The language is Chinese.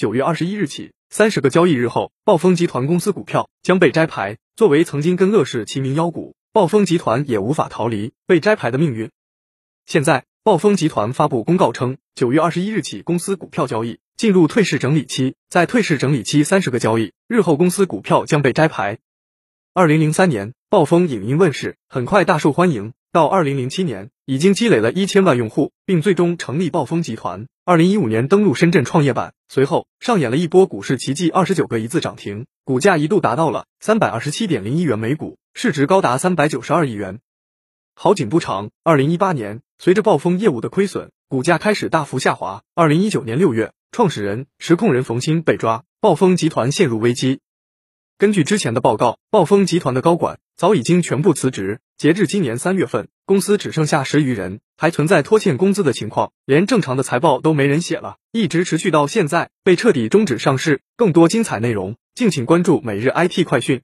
九月二十一日起，三十个交易日后，暴风集团公司股票将被摘牌。作为曾经跟乐视齐名妖股，暴风集团也无法逃离被摘牌的命运。现在，暴风集团发布公告称，九月二十一日起，公司股票交易进入退市整理期，在退市整理期三十个交易日后，公司股票将被摘牌。二零零三年，暴风影音问世，很快大受欢迎。到二零零七年，已经积累了一千万用户，并最终成立暴风集团。二零一五年登陆深圳创业板，随后上演了一波股市奇迹，二十九个一字涨停，股价一度达到了三百二十七点零一元每股，市值高达三百九十二亿元。好景不长，二零一八年，随着暴风业务的亏损，股价开始大幅下滑。二零一九年六月，创始人、实控人冯鑫被抓，暴风集团陷入危机。根据之前的报告，暴风集团的高管早已经全部辞职。截至今年三月份，公司只剩下十余人，还存在拖欠工资的情况，连正常的财报都没人写了，一直持续到现在被彻底终止上市。更多精彩内容，敬请关注每日 IT 快讯。